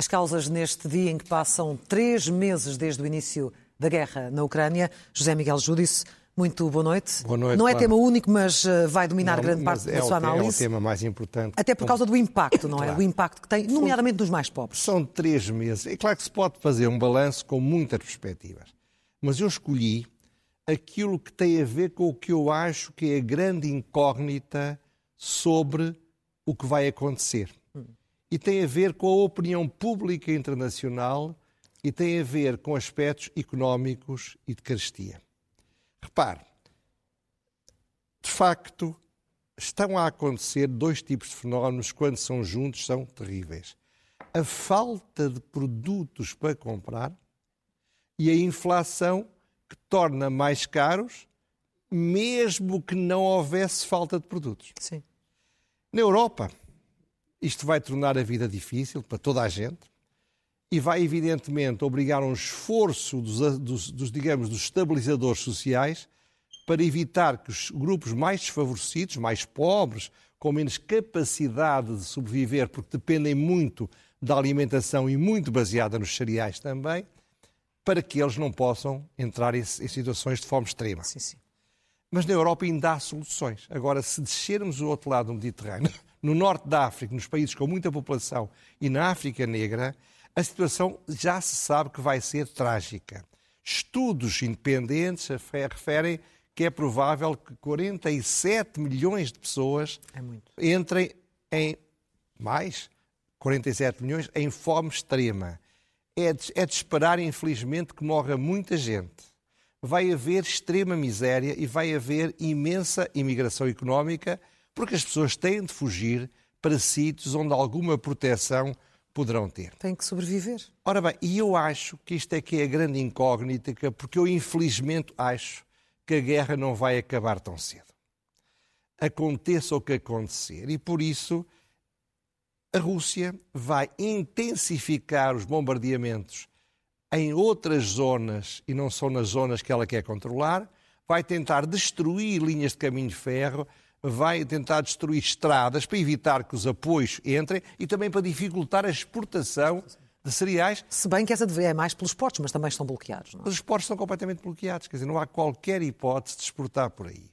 As causas neste dia em que passam três meses desde o início da guerra na Ucrânia. José Miguel Júdice, muito boa noite. Boa noite. Não é claro. tema único, mas uh, vai dominar Não, grande parte é da sua análise. É o tema mais importante. Até por causa do impacto, não é? Claro. O impacto que tem, nomeadamente nos mais pobres. São três meses. É claro que se pode fazer um balanço com muitas perspectivas. Mas eu escolhi aquilo que tem a ver com o que eu acho que é a grande incógnita sobre o que vai acontecer. E tem a ver com a opinião pública internacional e tem a ver com aspectos económicos e de carestia. Repare, de facto, estão a acontecer dois tipos de fenómenos, quando são juntos, são terríveis. A falta de produtos para comprar e a inflação que torna mais caros, mesmo que não houvesse falta de produtos. Sim. Na Europa, isto vai tornar a vida difícil para toda a gente e vai, evidentemente, obrigar um esforço dos, dos- dos, digamos, dos estabilizadores sociais para evitar que os grupos mais desfavorecidos, mais pobres, com menos capacidade de sobreviver, porque dependem muito da alimentação e muito baseada nos cereais também, para que eles não possam entrar em, em situações de fome extrema. Sim, sim. Mas na Europa ainda há soluções. Agora, se descermos o outro lado do Mediterrâneo, no norte da África, nos países com muita população e na África Negra, a situação já se sabe que vai ser trágica. Estudos independentes refe- referem que é provável que 47 milhões de pessoas É entrem em mais 47 milhões em fome extrema. É de, é de esperar, infelizmente, que morra muita gente. Vai haver extrema miséria e vai haver imensa imigração económica, porque as pessoas têm de fugir para sítios onde alguma proteção poderão ter. Tem que sobreviver. Ora bem, e eu acho que isto é que é a grande incógnita, que- porque eu infelizmente acho que a guerra não vai acabar tão cedo. Aconteça o que acontecer. E por isso a Rússia vai intensificar os bombardeamentos em outras zonas e não só nas zonas que ela quer controlar, vai tentar destruir linhas de caminho de ferro, vai tentar destruir estradas para evitar que os apoios entrem e também para dificultar a exportação de cereais. Se bem que essa deve- é mais pelos portos, mas também estão bloqueados. Não é? Os portos estão completamente bloqueados, quer dizer, não há qualquer hipótese de exportar por aí.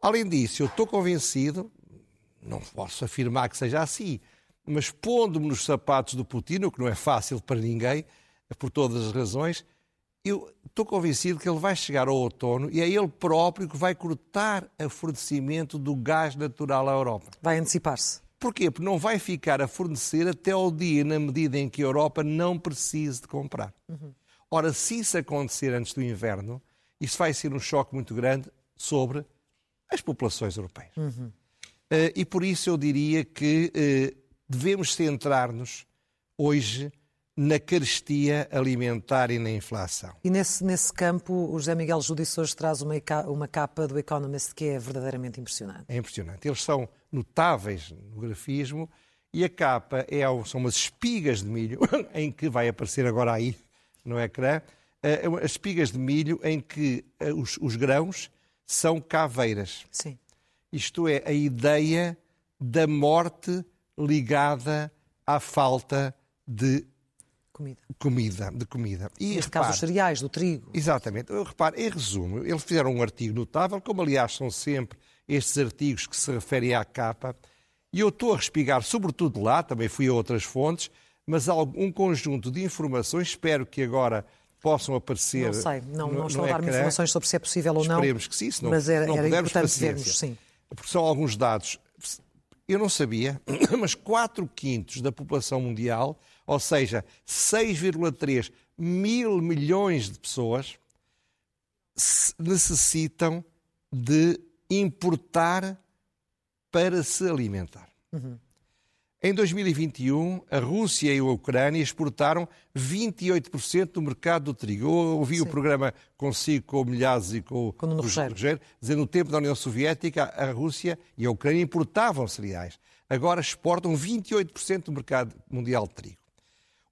Além disso, eu estou convencido, não posso afirmar que seja assim, mas pondo-me nos sapatos do Putin, o que não é fácil para ninguém, por todas as razões, eu estou convencido que ele vai chegar ao outono e é ele próprio que vai cortar o fornecimento do gás natural à Europa. Vai antecipar-se. Porquê? Porque não vai ficar a fornecer até ao dia, na medida em que a Europa não precise de comprar. Ora, se isso acontecer antes do inverno, isso vai ser um choque muito grande sobre as populações europeias. Eh, e por isso eu diria que eh, devemos centrar-nos hoje na carestia alimentar e na inflação. E nesse, nesse campo, o José Miguel Judice hoje traz uma, uma capa do Economist que é verdadeiramente impressionante. É impressionante. Eles são notáveis no grafismo e a capa é, são umas espigas de milho, em que vai aparecer agora aí no ecrã, eh, as espigas de milho em que eh, os, os grãos são caveiras. Sim. Isto é, a ideia da morte ligada à falta de Comida. comida. De comida. E Neste caso, repare, os cereais, do trigo. Exatamente. Eu reparo, em resumo, eles fizeram um artigo notável, como aliás são sempre estes artigos que se referem à capa, e eu estou a respigar sobretudo lá, também fui a outras fontes, mas há um conjunto de informações, espero que agora possam aparecer. Não sei, não, no- não estou a dar-me informações sobre se é possível ou não. Esperemos que sim, se não, mas era, se não era importante paciência. vermos, sim. Porque são alguns dados. Eu não sabia, mas 4 quintos da população mundial, ou seja, 6,3 mil milhões de pessoas, necessitam de importar para se alimentar. Em 2021, a Rússia e a Ucrânia exportaram 28% do mercado do trigo. Eu ouvi o programa consigo com o Milhazes e com, Com o Rogério. Dizendo no tempo da União Soviética, a Rússia e a Ucrânia importavam cereais. Agora exportam 28% do mercado mundial de trigo.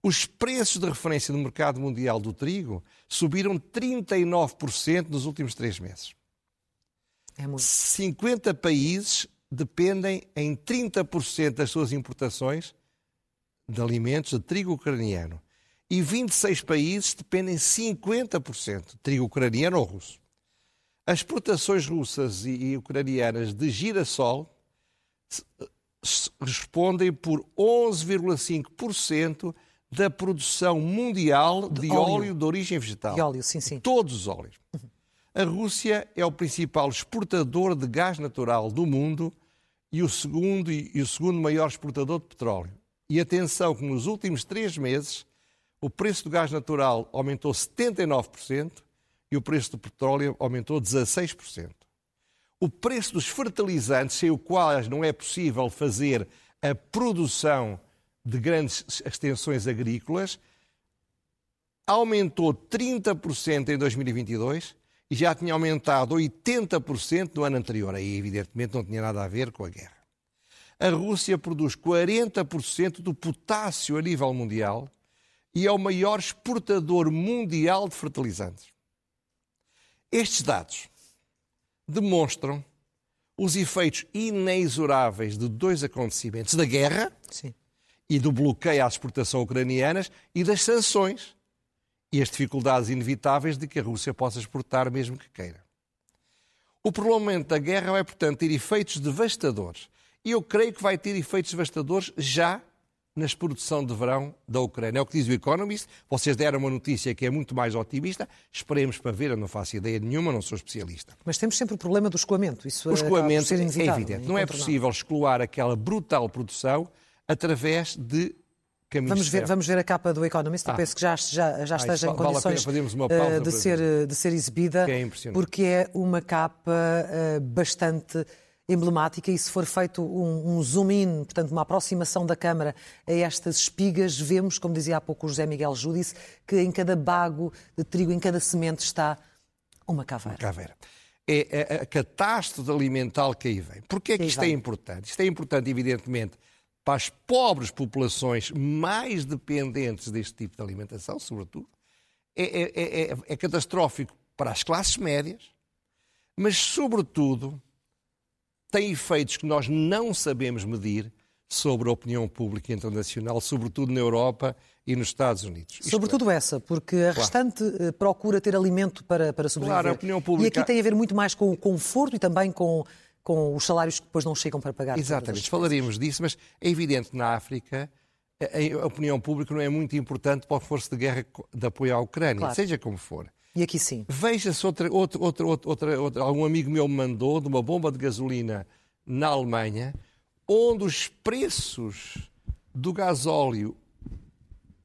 Os preços de referência no mercado mundial do trigo subiram 39% nos últimos três meses. É muito. 50 países dependem em 30% das suas importações de alimentos de trigo ucraniano. E 26 países dependem 50% de trigo ucraniano ou russo. As exportações russas e ucranianas de girassol respondem por 11,5% da produção mundial de, de óleo. óleo. de origem vegetal. De óleo, sim, sim. Todos os óleos. A Rússia é o principal exportador de gás natural do mundo e o segundo, e o segundo maior exportador de petróleo. E atenção que nos últimos três meses o preço do gás natural aumentou 79% e o preço do petróleo aumentou 16%. O preço dos fertilizantes, sem o qual não é possível fazer a produção de grandes extensões agrícolas, aumentou 30% em 2022 e já tinha aumentado 80% no ano anterior. Aí, evidentemente, não tinha nada a ver com a guerra. A Rússia produz 40% do potássio a nível mundial e é o maior exportador mundial de fertilizantes. Estes dados demonstram os efeitos inexoráveis de dois acontecimentos: da guerra Sim. e do bloqueio às exportações ucranianas e das sanções e as dificuldades inevitáveis de que a Rússia possa exportar mesmo que queira. O prolongamento da guerra vai, portanto, ter efeitos devastadores. E eu creio que vai ter efeitos devastadores já na produção de verão da Ucrânia. É o que diz o Economist. Vocês deram uma notícia que é muito mais otimista. Esperemos para ver. Eu não faço ideia nenhuma, não sou especialista. Mas temos sempre o problema do escoamento. Isso o escoamento é evidente. Não é possível escoar aquela brutal produção através de Vamos ver, vamos ver a capa do Economist, ah. eu penso que já, já, já ah, esteja em condições uh, de, ser, de ser exibida, é porque é uma capa uh, bastante emblemática e se for feito um, um zoom in, portanto uma aproximação da Câmara a estas espigas, vemos, como dizia há pouco o José Miguel Júdice, que em cada bago de trigo, em cada semente está uma caveira. Uma caveira. É a, a catástrofe alimentar que aí vem. Porquê é que isto é importante? Isto é importante, evidentemente, para as pobres populações mais dependentes deste tipo de alimentação, sobretudo. É, é, é, é catastrófico para as classes médias, mas, sobretudo, tem efeitos que nós não sabemos medir sobre a opinião pública internacional, sobretudo na Europa e nos Estados Unidos. Isto sobretudo é. essa, porque a restante eh, procura ter alimento para, para sobreviver. Claro, a opinião pública... E aqui tem a ver muito mais com o conforto e também com, com os salários que depois não chegam para pagar. Exatamente, falaríamos disso, mas é evidente que na África a opinião pública não é muito importante para o esforço de guerra de apoio à Ucrânia, claro. seja como for. E aqui sim. Veja-se outra, outra, outra, outra, outra, algum amigo meu me mandou de uma bomba de gasolina na Alemanha, onde os preços do gasóleo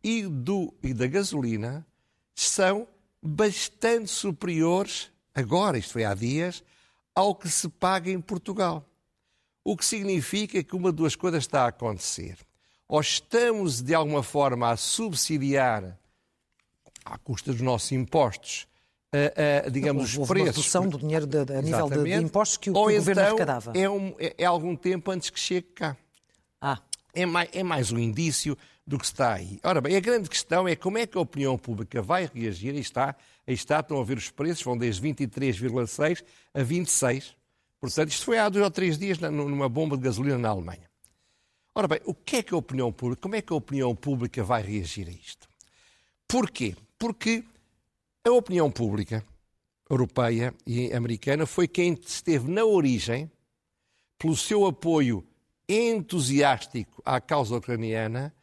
e, do, e da gasolina são bastante superiores, agora, isto foi há dias, ao que se paga em Portugal. O que significa que uma duas coisas está a acontecer. Ou estamos, de alguma forma, a subsidiar à custa dos nossos impostos, uh, uh, digamos, os preços. Uma redução do dinheiro de, de, a nível de, de, impostos que o, que o então governo arrecadava. É, um, é, é, algum tempo antes que chegue cá. Ah. É mais, é mais um indício do que está aí. Ora bem, a grande questão é como é que a opinião pública vai reagir. Aí está, aí está estão a ver os preços, vão desde 23,6 a 26. Portanto, isto foi há dois ou três dias numa bomba de gasolina na Alemanha. Ora bem, o que é que a opinião pública, como é que a opinião pública vai reagir a isto? Porquê? Porque a opinião pública europeia e americana foi quem esteve na origem, pelo seu apoio entusiástico à causa ucraniana,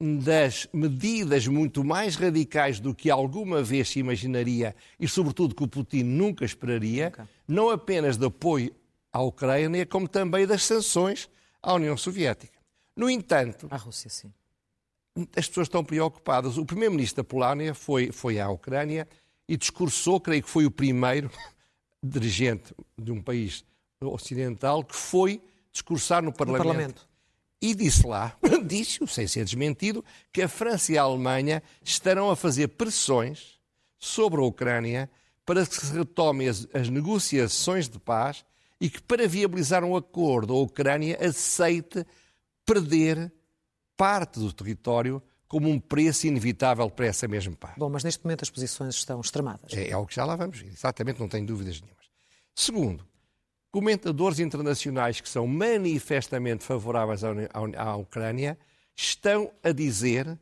das medidas muito mais radicais do que alguma vez se imaginaria e, sobretudo, que o Putin nunca esperaria, okay. não apenas de apoio à Ucrânia, como também das sanções à União Soviética. No entanto, à Rússia, sim as pessoas estão preocupadas. O primeiro-ministro da Polónia foi, foi à Ucrânia e discursou, creio que foi o primeiro dirigente de um país ocidental que foi discursar no Parlamento. No Parlamento. E disse lá, disse sem ser desmentido, que a França e a Alemanha estarão a fazer pressões sobre a Ucrânia para que se retomem as, as negociações de paz e que, para viabilizar um acordo, a Ucrânia aceite perder parte do território como um preço inevitável para essa mesma paz. Bom, mas neste momento as posições estão extremadas. É, é o que já lá vamos ver, exatamente, não tenho dúvidas nenhumas. Segundo, comentadores internacionais que são manifestamente favoráveis à, Ucrânia estão a dizer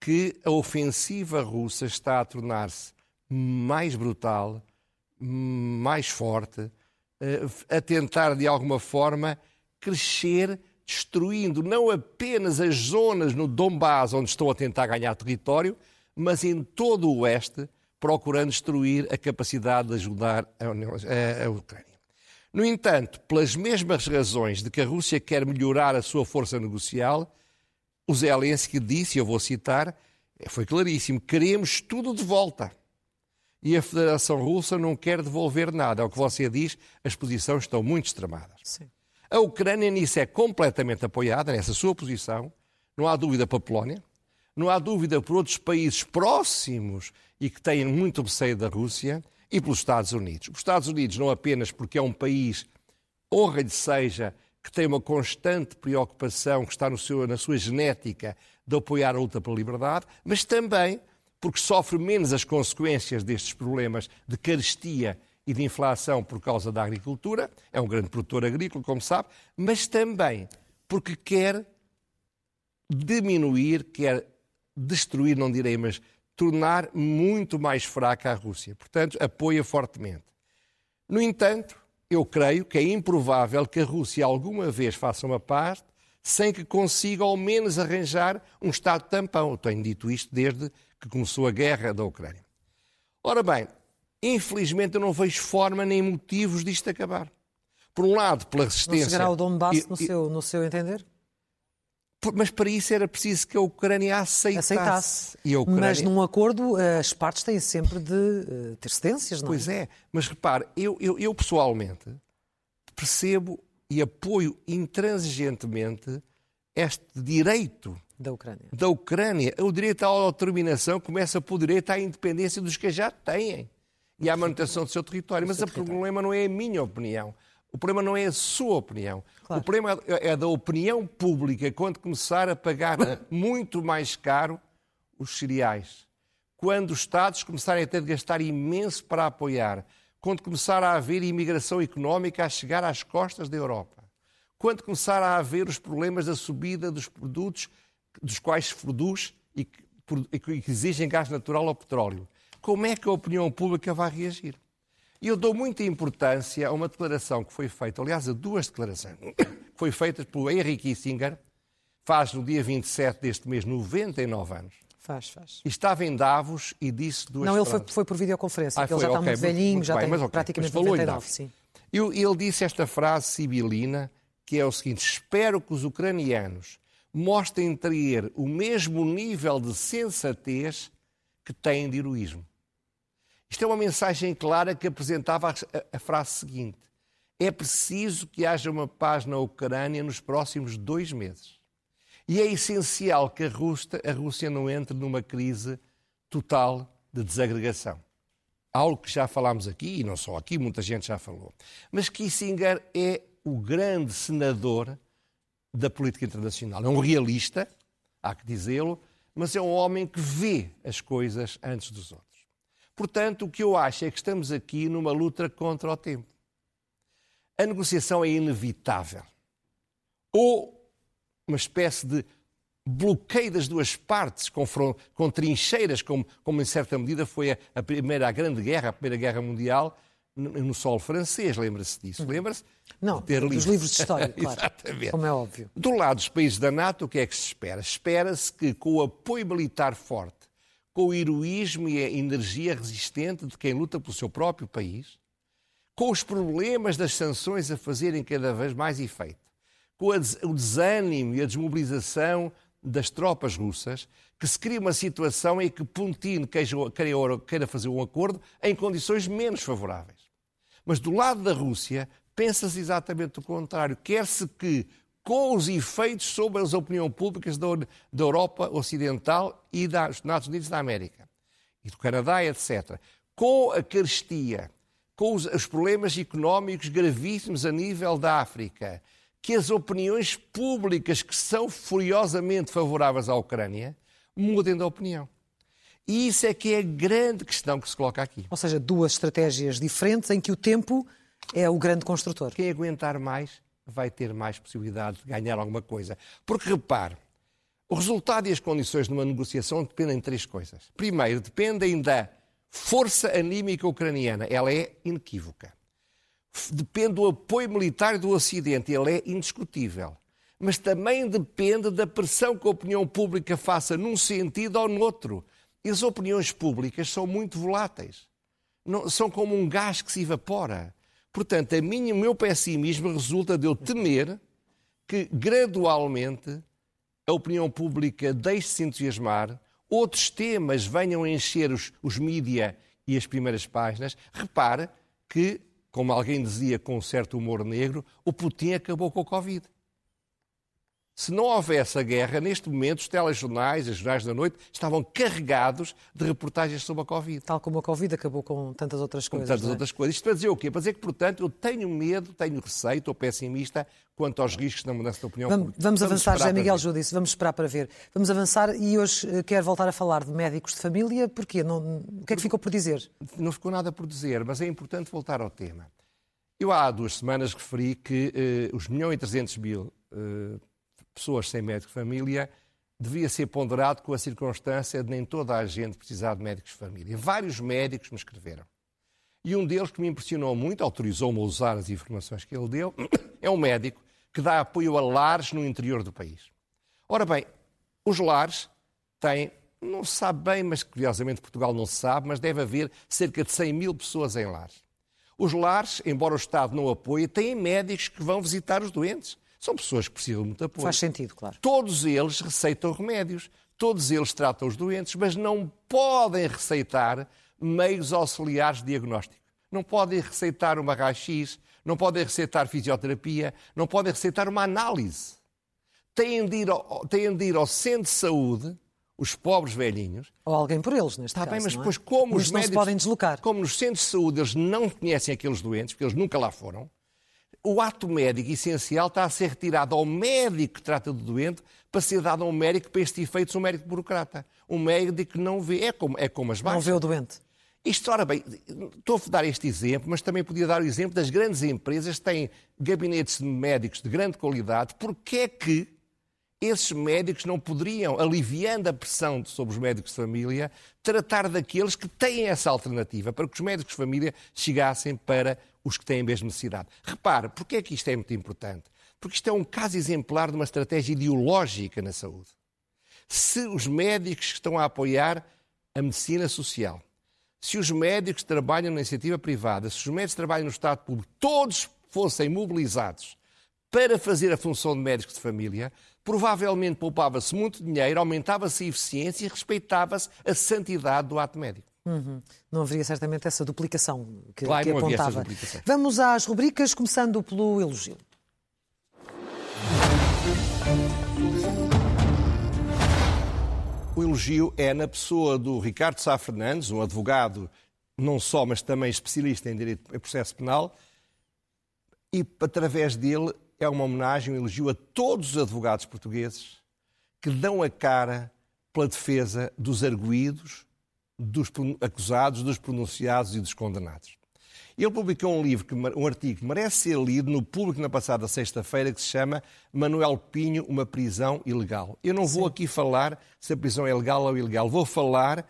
que a ofensiva russa está a tornar-se mais brutal, mais forte, eh, a tentar de alguma forma crescer destruindo não apenas as zonas no Donbass onde estão a tentar ganhar território, mas em todo o oeste, procurando destruir a capacidade de ajudar a, a Ucrânia. No entanto, pelas mesmas razões de que a Rússia quer melhorar a sua força negocial, o Zelensky disse, eu vou citar, foi claríssimo, queremos tudo de volta. E a Federação Russa não quer devolver nada. É o que você diz, as posições estão muito extremadas. Sim. A Ucrânia nisso é completamente apoiada, nessa sua posição. Não há dúvida para a Polónia, não há dúvida por outros países próximos e que têm muito receio da Rússia e pelos Estados Unidos. Os Estados Unidos, não apenas porque é um país, honra-lhe seja, que tem uma constante preocupação, que está seu, na sua genética de apoiar a luta pela liberdade, mas também porque sofre menos as consequências destes problemas de carestia e de inflação por causa da agricultura, é um grande produtor agrícola, como sabe, mas também porque quer diminuir, quer destruir, não direi, mas tornar muito mais fraca a Rússia. Portanto, apoia fortemente. No entanto, eu creio que é improvável que a Rússia alguma vez faça uma paz sem que consiga ao menos arranjar um Estado tampão. Eu tenho dito isto desde que começou a guerra da Ucrânia. Ora bem, Infelizmente eu não vejo forma nem motivos disto acabar. Por um lado, pela resistência... Não chegará o Donbass no, seu, no seu entender? Mas para isso era preciso que a Ucrânia aceitasse. aceitasse. E a Ucrânia... Mas num acordo as partes têm sempre de uh, ter cedências, não é? Pois é, mas repare, eu, eu, eu pessoalmente percebo e apoio intransigentemente este direito da Ucrânia. da Ucrânia. O direito à autodeterminação começa por direito à independência dos que já têm e à manutenção do seu território. Mas o problema não é a minha opinião. O problema não é a sua opinião. Claro. O problema é da opinião pública quando começar a pagar muito mais caro os cereais. Quando os Estados começarem a ter de gastar imenso para apoiar. Quando começar a haver imigração económica a chegar às costas da Europa. Quando começar a haver os problemas da subida dos produtos dos quais se produz e que exigem gás natural ou petróleo como é que a opinião pública vai reagir. E eu dou muita importância a uma declaração que foi feita, aliás, a duas declarações, que foi feita pelo Henry Kissinger, faz no dia 27 deste mês 99 anos. Faz, faz. E estava em Davos e disse duas Não, ele foi, foi, por videoconferência, ah, ele já está muito velhinho, muito já bem, tem mas, okay, praticamente mas 99, sim. E ele disse esta frase sibilina, que é o seguinte, espero que os ucranianos mostrem ter o mesmo nível de sensatez que têm de heroísmo. Isto é uma mensagem clara que apresentava a, frase seguinte: é preciso que haja uma paz na Ucrânia nos próximos dois meses. E é essencial que a Rússia, a Rússia não entre numa crise total de desagregação. Algo que já falámos aqui, e não só aqui, muita gente já falou. Mas Kissinger é o grande senador da política internacional. É um realista, há que dizê-lo, mas é um homem que vê as coisas antes dos outros. Portanto, o que eu acho é que estamos aqui numa luta contra o tempo. A negociação é inevitável. Ou uma espécie de bloqueio das duas partes, com, com trincheiras, como, como, em certa medida foi a, a, primeira a Grande Guerra, a Primeira Guerra Mundial, no, no solo francês, lembra-se disso? Uhum. Lembra-se? Não, ter dos livros de história, claro, Exatamente. como é óbvio. Do lado dos países da NATO, o que é que se espera? Espera-se que, com o apoio militar forte com o heroísmo e a energia resistente de quem luta pelo seu próprio país, com os problemas das sanções a fazerem cada vez mais efeito, com o desânimo e a desmobilização das tropas russas, que se cria uma situação em que Putin queira fazer um acordo em condições menos favoráveis. Mas do lado da Rússia, pensa-se exatamente o contrário. Quer-se que com os efeitos sobre as opiniões públicas da, da Europa Ocidental e dos Estados Unidos da América, e do Canadá, etc. Com a carestia, com os, os problemas económicos gravíssimos a nível da África, que as opiniões públicas que são furiosamente favoráveis à Ucrânia mudem de opinião. E isso é que é a grande questão que se coloca aqui. Ou seja, duas estratégias diferentes em que o tempo é o grande construtor. Quem aguentar mais vai ter mais possibilidade de ganhar alguma coisa. Porque repare, o resultado e as condições de uma negociação dependem de três coisas. Primeiro, dependem da força anímica ucraniana. Ela é inequívoca. Depende do apoio militar do Ocidente. Ele é indiscutível. Mas também depende da pressão que a opinião pública faça num sentido ou no outro. E as opiniões públicas são muito voláteis. Não, são como um gás que se evapora. Portanto, a minha, o meu pessimismo resulta de eu temer que gradualmente a opinião pública deixe-se entusiasmar, outros temas venham a encher os, os mídia e as primeiras páginas. Repare que, como alguém dizia com um certo humor negro, o Putin acabou com o Covid. Se não houvesse a guerra, neste momento os telejornais, os jornais da noite, estavam carregados de reportagens sobre a Covid. Tal como a Covid acabou com tantas outras coisas. Com tantas é? outras coisas. Isto para dizer o quê? Para dizer que, portanto, eu tenho medo, tenho receio, estou pessimista quanto aos riscos da mudança de opinião vamos, pública. Vamos, vamos avançar, José Miguel Judice, vamos esperar para ver. Vamos avançar e hoje eh, quero voltar a falar de médicos de família. Porquê? Não, o que é que ficou por dizer? Não ficou nada por dizer, mas é importante voltar ao tema. Eu há duas semanas referi que eh, os 1 milhão e 300 mil eh, pessoas sem médico de família devia ser ponderado com a circunstância de nem toda a gente precisar de médicos de família. Vários médicos me escreveram. E um deles que me impressionou muito, autorizou-me a usar as informações que ele deu, é um médico que dá apoio a lares no interior do país. Ora bem, os lares têm, não se sabe bem, mas curiosamente Portugal não se sabe, mas deve haver cerca de 100 mil pessoas em lares. Os lares, embora o Estado não apoie, têm médicos que vão visitar os doentes. São pessoas que precisam de muito apoio. Faz sentido, claro. Todos eles receitam remédios, todos eles tratam os doentes, mas não podem receitar meios auxiliares de diagnóstico. Não podem receitar uma raio-x, não podem receitar fisioterapia, não podem receitar uma análise. Têm de ir ao, têm de ir ao centro de saúde, os pobres velhinhos. Ou alguém por eles, neste Está caso. bem, mas é? depois, como Muitos os médicos. podem deslocar. Como nos centros de saúde eles não conhecem aqueles doentes, porque eles nunca lá foram, o ato médico essencial está a ser retirado ao médico que trata do doente para ser dado a um médico para estes efeitos, um médico burocrata. Um médico que não vê, é como, é como as baixas. Não vê o doente. Isto, ora bem, estou a dar este exemplo, mas também podia dar o exemplo das grandes empresas que têm gabinetes de médicos de grande qualidade. Porquê é que esses médicos não poderiam, aliviando a pressão sobre os médicos de família, tratar daqueles que têm essa alternativa, para que os médicos de família chegassem para os que têm a mesma necessidade. Repare, porquê é que isto é muito importante? Porque isto é um caso exemplar de uma estratégia ideológica na saúde. Se os médicos que estão a apoiar a medicina social, se os médicos trabalham na iniciativa privada, se os médicos trabalham no Estado Público, todos fossem mobilizados para fazer a função de médicos de família, provavelmente poupava-se muito dinheiro, aumentava-se a eficiência e respeitava-se a santidade do ato médico. Uhum. Não haveria certamente essa duplicação que, claro, que apontava. essa duplicação. Vamos às rubricas, começando pelo elogio. O elogio é na pessoa do Ricardo Sá Fernandes, um advogado não só, mas também especialista em direito em processo penal, e através dele é uma homenagem, um elogio a todos os advogados portugueses que dão a cara pela defesa dos arguídos, dos acusados, dos pronunciados e dos condenados. Ele publicou um livro, um artigo que merece ser lido no público na passada sexta-feira, que se chama Manuel Pinho, uma prisão ilegal. Eu não vou Sim. aqui falar se a prisão é legal ou ilegal, vou falar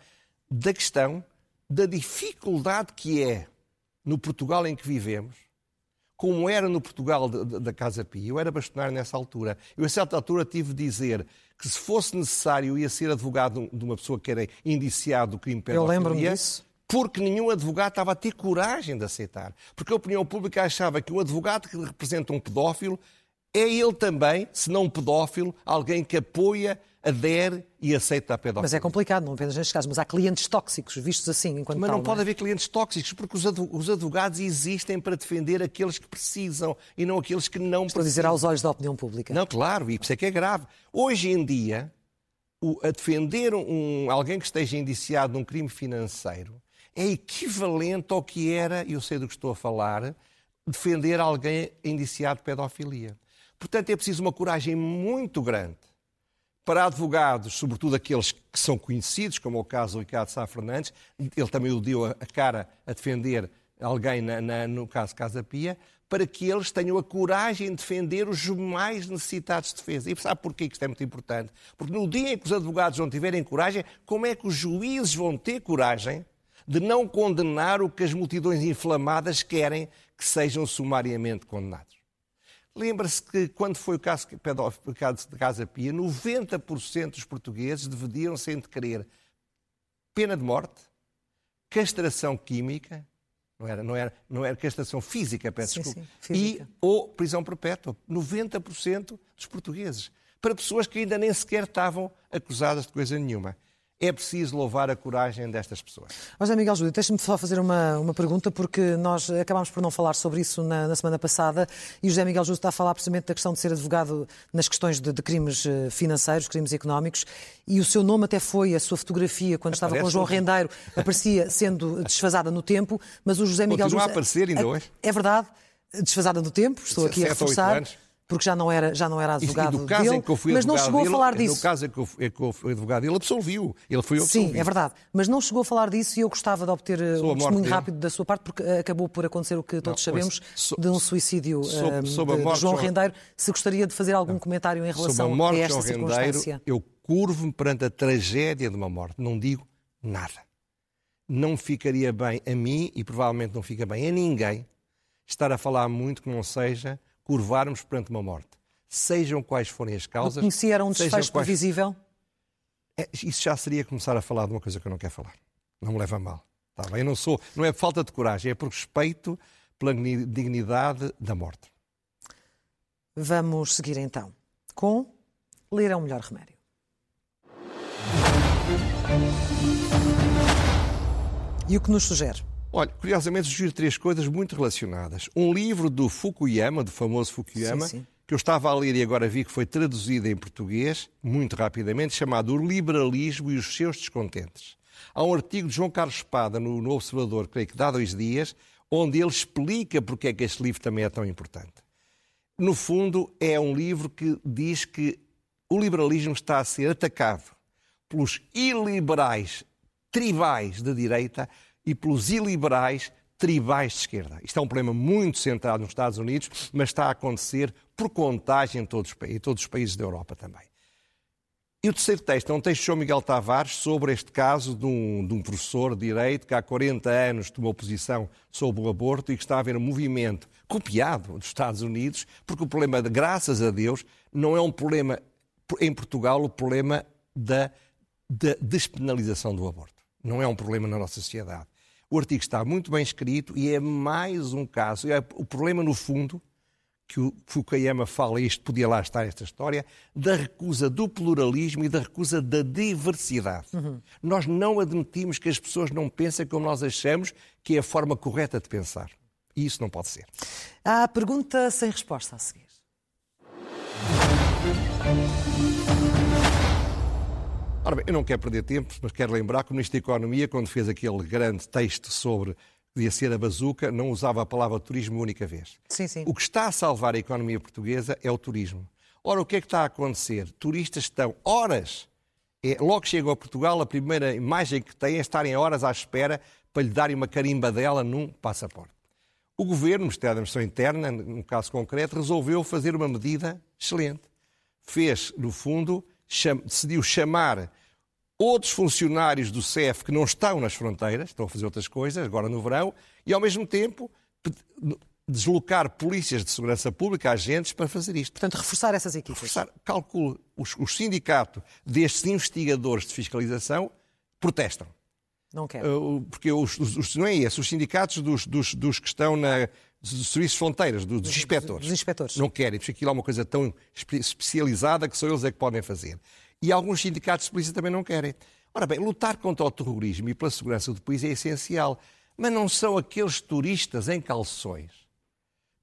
da questão da dificuldade que é no Portugal em que vivemos, como era no Portugal da Casa Pia. Eu era bastonário nessa altura. Eu, a certa altura, tive de dizer que se fosse necessário, ia ser advogado de uma pessoa que era indiciado do crime de Eu pedofilia. lembro-me disso. Porque nenhum advogado estava a ter coragem de aceitar. Porque a opinião pública achava que um advogado que representa um pedófilo é ele também, se não um pedófilo, alguém que apoia, adere e aceita a pedofilia. Mas é complicado, não apenas nestes casos, mas há clientes tóxicos vistos assim enquanto Mas tal, não pode é? haver clientes tóxicos, porque os advo- os advogados existem para defender aqueles que precisam e não aqueles que não Estou a dizer precisam. aos olhos da opinião pública. Não, claro, e isso é que é grave. Hoje em dia, o- a defender um, alguém que esteja indiciado num crime financeiro é equivalente ao que era, e eu sei do que estou a falar, defender alguém indiciado de pedofilia. Portanto, é preciso uma coragem muito grande para advogados, sobretudo aqueles que são conhecidos, como é o caso do Ricardo Sá Fernandes, ele também o deu a cara a defender alguém na, na, no caso Casa Pia, para que eles tenham a coragem de defender os mais necessitados de defesa. E sabe porquê que isto é muito importante? Porque no dia em que os advogados não tiverem coragem, como é que os juízes vão ter coragem de não condenar o que as multidões inflamadas querem que sejam sumariamente condenados? Lembra-se que quando foi o caso de Casa Pia, 90% dos portugueses deveriam sem querer pena de morte, castração química, não era, não era, não era castração física, peço sim, desculpa, sim, e ou prisão perpétua. 90% dos portugueses. Para pessoas que ainda nem sequer estavam acusadas de coisa nenhuma é preciso louvar a coragem destas pessoas. José Miguel Júlio, deixe-me só fazer uma, uma pergunta, porque nós acabámos por não falar sobre isso na, na, semana passada e o José Miguel Júlio está a falar precisamente da questão de ser advogado nas questões de, de crimes eh, financeiros, crimes económicos, e o seu nome até foi, a sua fotografia, quando estava com João Rendeiro, aparecia sendo desfasada no tempo, mas o José Miguel Continua Júlio... a aparecer ainda hoje. É, é verdade, desfasada no tempo, estou aqui a reforçar porque já não era, já não era advogado e, e caso dele, em que eu fui mas não chegou dele, a falar disso. No caso em que eu, em que eu fui advogado ele absolviu, ele foi absolvido. Sim, é verdade, mas não chegou a falar disso e eu gostava de obter eh, um testemunho dele. rápido da sua parte, porque eh, acabou por acontecer o que todos não, sabemos, so, de um suicídio sob de, de João Rendeiro. Se gostaria de fazer algum não. comentário em relação a, morte a esta João circunstância. Rendeiro, eu curvo-me perante a tragédia de uma morte, não digo nada. Não ficaria bem a mim e provavelmente não fica bem a ninguém estar a falar muito que não seja curvarmos perante uma morte sejam quais forem as causas. Conhecia era um desfecho quais... previsível? É, isso já seria começar a falar de uma coisa que eu não quero falar. Não me leva a mal. Tá bem? Eu não sou, não é falta de coragem, é por respeito pela dignidade da morte. Vamos seguir então com Ler é o melhor remédio. E o que nos sugere? Olha, curiosamente sugiro três coisas muito relacionadas. Um livro do Fukuyama, do famoso Fukuyama, sim, sim que eu estava a ler e agora vi que foi traduzido em português, muito rapidamente, chamado O Liberalismo e os Seus Descontentes. Há um artigo de João Carlos Espada no, no Observador, creio que dá há dois dias, onde ele explica porque é que este livro também é tão importante. No fundo, é um livro que diz que o liberalismo está a ser atacado pelos iliberais tribais de direita e pelos iliberais tribais de esquerda. Isto é um problema muito centrado nos Estados Unidos, mas está a acontecer por contagem em todos, em todos os países da Europa também. E o terceiro texto é um texto de João Miguel Tavares sobre este caso de um, de um, professor de Direito que há 40 anos tomou posição sobre o aborto e que está a haver um movimento copiado dos Estados Unidos, porque o problema, de, graças a Deus, não é um problema em Portugal, o problema da, da despenalização do aborto. Não é um problema na nossa sociedade. O artigo está muito bem escrito e é mais um caso. É o problema, no fundo, que o Fukuyama fala, e isto podia lá estar esta história, da recusa do pluralismo e da recusa da diversidade. Uhum. Nós não admitimos que as pessoas não pensem como nós achamos que é a forma correta de pensar. E isso não pode ser. Há a pergunta sem resposta a seguir. Ora bem, eu não quero perder tempo, mas quero lembrar que o Ministro da Economia, quando fez aquele grande texto sobre devia ser a bazuca, não usava a palavra turismo uma única vez. Sim, sim. O que está a salvar a economia portuguesa é o turismo. Ora, o que é que está a acontecer? Turistas estão horas, é, logo chegam a Portugal, a primeira imagem que têm é estarem horas à espera para lhe darem uma carimbadela num passaporte. O Governo, o Ministério da Administração Interna, no caso concreto, resolveu fazer uma medida excelente. Fez, no fundo, cham decidiu chamar outros funcionários do CEF que não estão nas fronteiras, estão a fazer outras coisas, agora no verão, e ao mesmo tempo deslocar polícias de segurança pública, agentes, para fazer isto. Portanto, reforçar essas equipes. Reforçar, calculo, os, os sindicatos destes investigadores de fiscalização protestam. Não quero. Uh, porque os, os, os, não é esse, os sindicatos dos, dos, dos que estão na, dos serviços de fronteiras, dos, dos inspectores. Dos inspectores. Não querem, porque aquilo é uma coisa tão especializada que só eles é que podem fazer. E alguns sindicatos de polícia também não querem. Ora bem, lutar contra o terrorismo e pela segurança do país é essencial, mas não são aqueles turistas em calções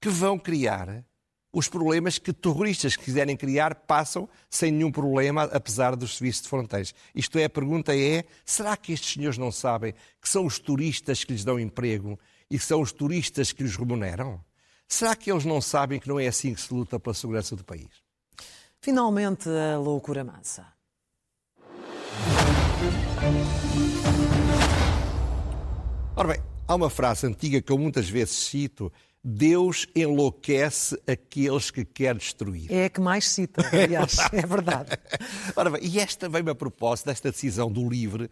que vão criar os problemas que terroristas que quiserem criar passam sem nenhum problema, apesar dos serviços de fronteiras. Isto é, a pergunta é: será que estes senhores não sabem que são os turistas que lhes dão emprego e que são os turistas que os remuneram? Será que eles não sabem que não é assim que se luta pela segurança do país? Finalmente, a loucura mansa. Ora bem, há uma frase antiga que eu muitas vezes cito Deus enlouquece aqueles que quer destruir. É a que mais cita, aliás, é, é verdade. Ora bem, e esta veio-me a propósito desta decisão do LIVRE,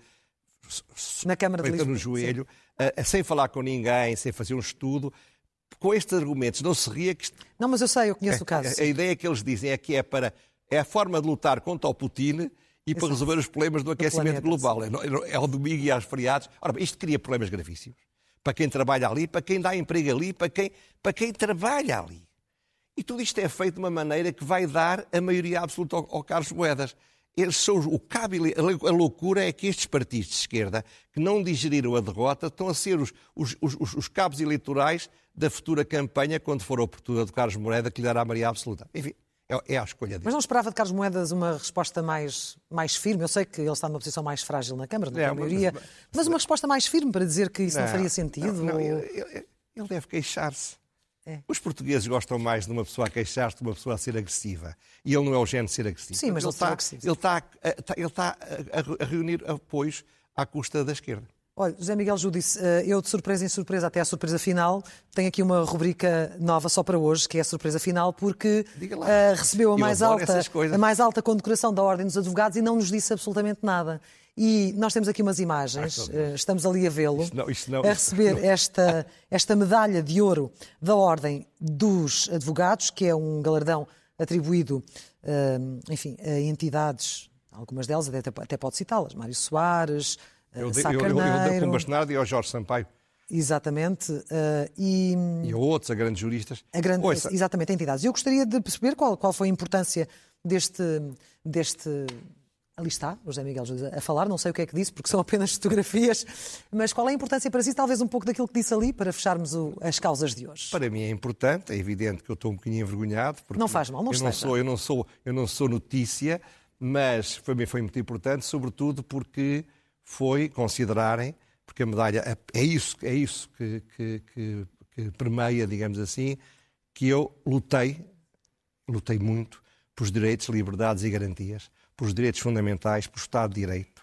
na Câmara de Lisboa, no joelho, eh, sem falar com ninguém, sem fazer um estudo, com estes argumentos. Não se ria que... Não, mas eu sei, eu conheço o caso. A, a, ideia que eles dizem é que é para... É a forma de lutar contra o Putin e Exato. para resolver os problemas do aquecimento do global. É, é, o domingo e aos feriados. Ora bem, isto cria problemas gravíssimos. Para quem trabalha ali, para quem dá emprego ali, para quem, para quem trabalha ali. E tudo isto é feito de uma maneira que vai dar a maioria absoluta ao, ao Carlos Moedas são o cabo, a loucura é que estes partidos de esquerda, que não digeriram a derrota, estão a ser os, os, os, os cabos eleitorais da futura campanha, quando for oportuna de Carlos Moeda, que lhe dará a maioria absoluta. Enfim, é, é a escolha dele. Mas não esperava de Carlos Moedas uma resposta mais, mais firme? Eu sei que ele está numa posição mais frágil na Câmara, não é, maioria, mas, mas, mas, uma resposta mais firme para dizer que isso não, não faria sentido? Não, não, ele, ele deve queixar-se. É. Os portugueses gostam mais de uma pessoa a queixar-se de uma pessoa a ser agressiva. E ele não é o género de ser agressivo. Sim, mas ele está, ele está, ele está a, reunir apoios à custa da esquerda. Olha, José Miguel Ju disse, eh, eu de surpresa em surpresa até a surpresa final, tenho aqui uma rubrica nova só para hoje, que é a surpresa final, porque uh, recebeu a mais, alta, a mais alta condecoração da Ordem dos Advogados e não nos disse absolutamente nada. E nós temos aqui umas imagens, ah, estamos ali a vê-lo, a receber. Esta, esta medalha de ouro da Ordem dos Advogados, que é um galardão atribuído, enfim, a entidades, algumas delas até, até pode citá-las, Mário Soares, eu, Sá eu, eu, eu dei com Bastardo e ao Jorge Sampaio. Exatamente. Uh, e, e a outros, a grandes juristas. A grande, exatamente, a entidades. Eu gostaria de perceber qual, qual foi a importância deste, deste Ali está, o José Miguel a falar, não sei o que é que disse, porque são apenas fotografias, mas qual é a importância para si, talvez um pouco daquilo que disse ali, para fecharmos o, as causas de hoje? Para mim é importante, é evidente que eu estou um bocadinho envergonhado. Porque não faz mal, não eu não sou, eu não sou Eu não sou notícia, mas para mim foi muito importante, sobretudo porque foi considerarem, porque a medalha é isso, é isso que, que, que, que permeia, digamos assim, que eu lutei, lutei muito, pelos direitos, liberdades e garantias pelos direitos fundamentais, pelo Estado de Direito.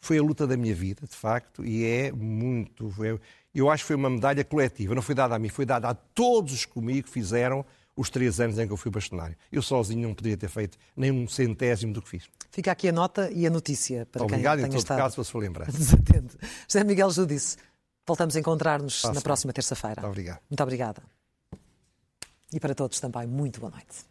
Foi a luta da minha vida, de facto, e é muito. Eu, eu acho que foi uma medalha coletiva, não foi dada a mim, foi dada a todos os que comigo fizeram os três anos em que eu fui bastonário. Eu sozinho não poderia ter feito nem um centésimo do que fiz. Fica aqui a nota e a notícia para Obrigado, quem tenha estado... Obrigado, em todo caso, se for lembrar. Desatento. José Miguel Judice, voltamos a encontrar-nos na próxima terça-feira. Muito obrigado. Muito obrigada. E para todos também, muito boa noite.